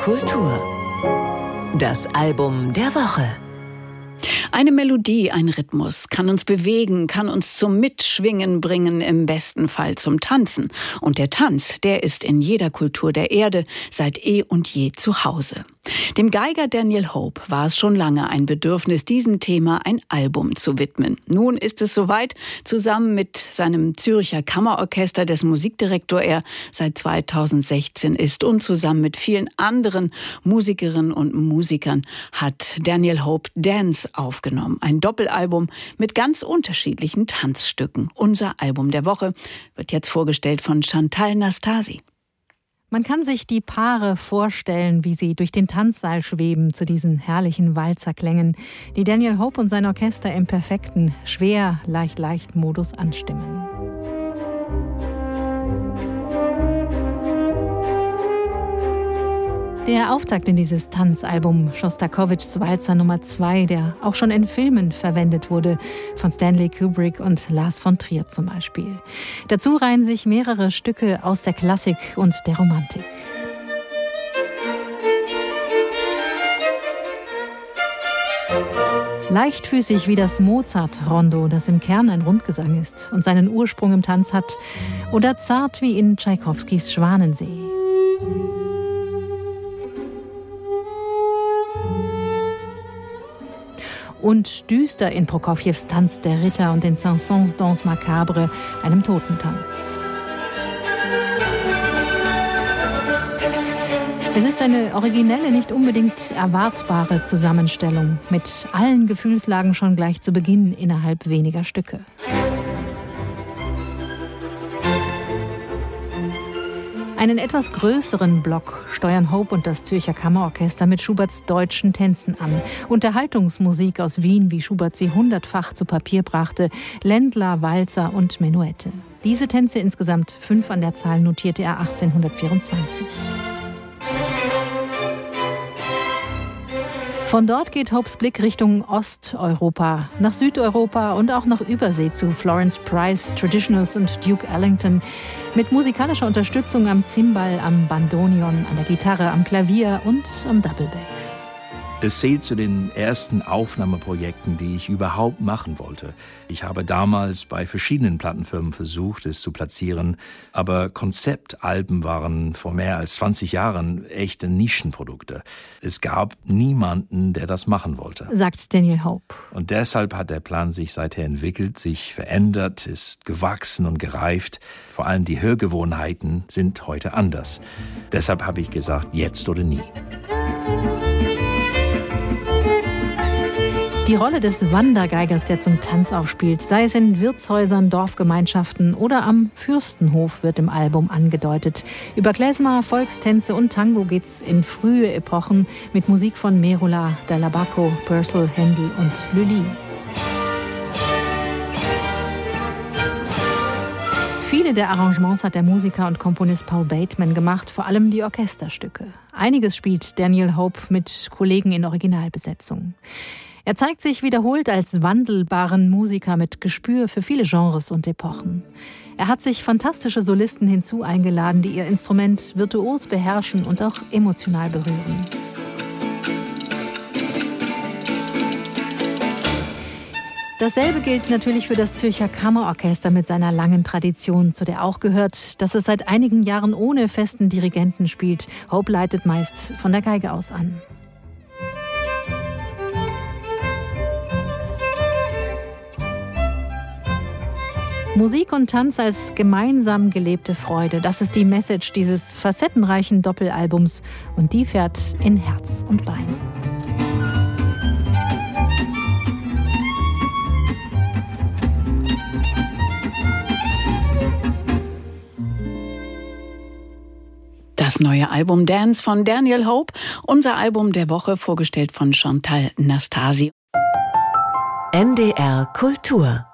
Kultur. Das Album der Woche. Eine Melodie, ein Rhythmus kann uns bewegen, kann uns zum Mitschwingen bringen, im besten Fall zum Tanzen. Und der Tanz, der ist in jeder Kultur der Erde seit eh und je zu Hause. Dem Geiger Daniel Hope war es schon lange ein Bedürfnis, diesem Thema ein Album zu widmen. Nun ist es soweit. Zusammen mit seinem Zürcher Kammerorchester, dessen Musikdirektor er seit 2016 ist und zusammen mit vielen anderen Musikerinnen und Musikern hat Daniel Hope Dance aufgenommen. Ein Doppelalbum mit ganz unterschiedlichen Tanzstücken. Unser Album der Woche wird jetzt vorgestellt von Chantal Nastasi. Man kann sich die Paare vorstellen, wie sie durch den Tanzsaal schweben zu diesen herrlichen Walzerklängen, die Daniel Hope und sein Orchester im perfekten, schwer, leicht, leicht Modus anstimmen. Der Auftakt in dieses Tanzalbum Schostakowitschs Walzer Nummer 2, der auch schon in Filmen verwendet wurde, von Stanley Kubrick und Lars von Trier zum Beispiel. Dazu reihen sich mehrere Stücke aus der Klassik und der Romantik. Leichtfüßig wie das Mozart-Rondo, das im Kern ein Rundgesang ist und seinen Ursprung im Tanz hat, oder zart wie in Tschaikowskis Schwanensee. Und düster in Prokofjews Tanz der Ritter und in Saint-Saëns Danse Macabre, einem Totentanz. Es ist eine originelle, nicht unbedingt erwartbare Zusammenstellung, mit allen Gefühlslagen schon gleich zu Beginn innerhalb weniger Stücke. Einen etwas größeren Block steuern Hope und das Zürcher Kammerorchester mit Schuberts deutschen Tänzen an. Unterhaltungsmusik aus Wien, wie Schubert sie hundertfach zu Papier brachte, Ländler, Walzer und Menuette. Diese Tänze, insgesamt fünf an der Zahl, notierte er 1824. Von dort geht Hopes Blick Richtung Osteuropa, nach Südeuropa und auch nach Übersee zu Florence Price, Traditionals und Duke Ellington. Mit musikalischer Unterstützung am Zimbal, am Bandonion, an der Gitarre, am Klavier und am Double Bass. Es zählt zu den ersten Aufnahmeprojekten, die ich überhaupt machen wollte. Ich habe damals bei verschiedenen Plattenfirmen versucht, es zu platzieren, aber Konzeptalben waren vor mehr als 20 Jahren echte Nischenprodukte. Es gab niemanden, der das machen wollte. Sagt Daniel Hope. Und deshalb hat der Plan sich seither entwickelt, sich verändert, ist gewachsen und gereift. Vor allem die Hörgewohnheiten sind heute anders. Deshalb habe ich gesagt, jetzt oder nie. Die Rolle des Wandergeigers, der zum Tanz aufspielt, sei es in Wirtshäusern, Dorfgemeinschaften oder am Fürstenhof, wird im Album angedeutet. Über Klezmer, Volkstänze und Tango geht's in frühe Epochen mit Musik von Merula, Dalabaco, Purcell, Händel und Lully. Viele der Arrangements hat der Musiker und Komponist Paul Bateman gemacht, vor allem die Orchesterstücke. Einiges spielt Daniel Hope mit Kollegen in Originalbesetzung. Er zeigt sich wiederholt als wandelbaren Musiker mit Gespür für viele Genres und Epochen. Er hat sich fantastische Solisten hinzu eingeladen, die ihr Instrument virtuos beherrschen und auch emotional berühren. Dasselbe gilt natürlich für das Zürcher Kammerorchester mit seiner langen Tradition, zu der auch gehört, dass es seit einigen Jahren ohne festen Dirigenten spielt. Hope leitet meist von der Geige aus an. Musik und Tanz als gemeinsam gelebte Freude, das ist die Message dieses facettenreichen Doppelalbums und die fährt in Herz und Bein. Das neue Album Dance von Daniel Hope, unser Album der Woche vorgestellt von Chantal Nastasi. NDR Kultur